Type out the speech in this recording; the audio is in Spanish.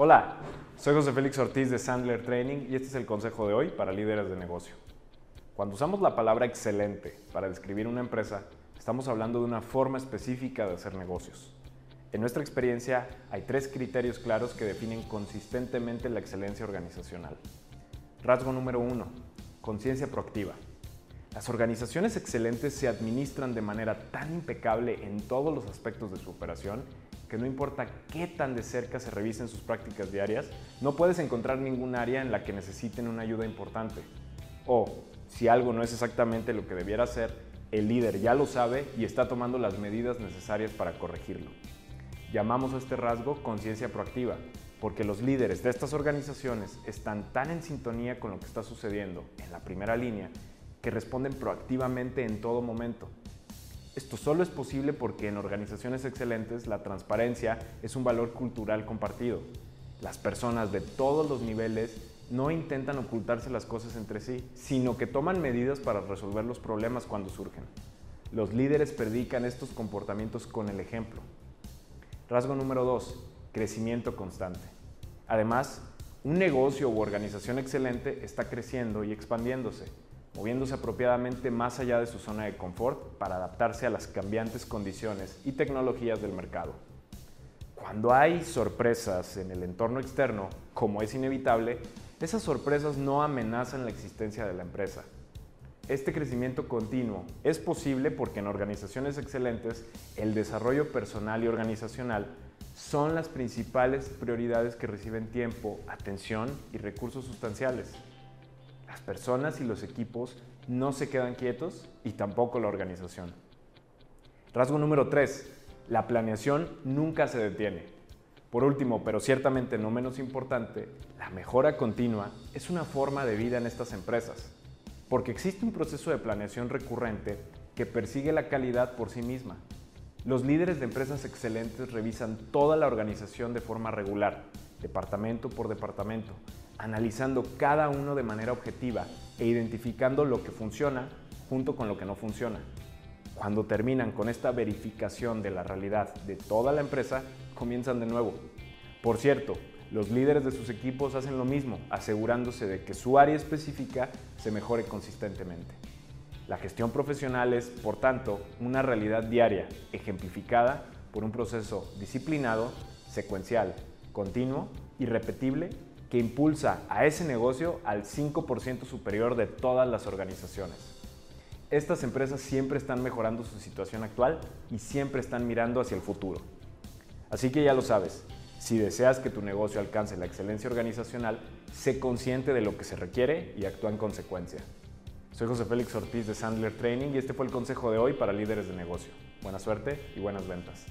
Hola, soy José Félix Ortiz de Sandler Training y este es el consejo de hoy para líderes de negocio. Cuando usamos la palabra excelente para describir una empresa, estamos hablando de una forma específica de hacer negocios. En nuestra experiencia hay tres criterios claros que definen consistentemente la excelencia organizacional. Rasgo número uno, conciencia proactiva. Las organizaciones excelentes se administran de manera tan impecable en todos los aspectos de su operación que no importa qué tan de cerca se revisen sus prácticas diarias, no puedes encontrar ningún área en la que necesiten una ayuda importante. O, si algo no es exactamente lo que debiera ser, el líder ya lo sabe y está tomando las medidas necesarias para corregirlo. Llamamos a este rasgo conciencia proactiva, porque los líderes de estas organizaciones están tan en sintonía con lo que está sucediendo en la primera línea que responden proactivamente en todo momento. Esto solo es posible porque en organizaciones excelentes la transparencia es un valor cultural compartido. Las personas de todos los niveles no intentan ocultarse las cosas entre sí, sino que toman medidas para resolver los problemas cuando surgen. Los líderes predican estos comportamientos con el ejemplo. Rasgo número 2. Crecimiento constante. Además, un negocio u organización excelente está creciendo y expandiéndose moviéndose apropiadamente más allá de su zona de confort para adaptarse a las cambiantes condiciones y tecnologías del mercado. Cuando hay sorpresas en el entorno externo, como es inevitable, esas sorpresas no amenazan la existencia de la empresa. Este crecimiento continuo es posible porque en organizaciones excelentes el desarrollo personal y organizacional son las principales prioridades que reciben tiempo, atención y recursos sustanciales. Las personas y los equipos no se quedan quietos y tampoco la organización. Rasgo número 3. La planeación nunca se detiene. Por último, pero ciertamente no menos importante, la mejora continua es una forma de vida en estas empresas, porque existe un proceso de planeación recurrente que persigue la calidad por sí misma. Los líderes de empresas excelentes revisan toda la organización de forma regular, departamento por departamento, analizando cada uno de manera objetiva e identificando lo que funciona junto con lo que no funciona. Cuando terminan con esta verificación de la realidad de toda la empresa, comienzan de nuevo. Por cierto, los líderes de sus equipos hacen lo mismo, asegurándose de que su área específica se mejore consistentemente. La gestión profesional es, por tanto, una realidad diaria, ejemplificada por un proceso disciplinado, secuencial, continuo y repetible que impulsa a ese negocio al 5% superior de todas las organizaciones. Estas empresas siempre están mejorando su situación actual y siempre están mirando hacia el futuro. Así que ya lo sabes, si deseas que tu negocio alcance la excelencia organizacional, sé consciente de lo que se requiere y actúa en consecuencia. Soy José Félix Ortiz de Sandler Training y este fue el consejo de hoy para líderes de negocio. Buena suerte y buenas ventas.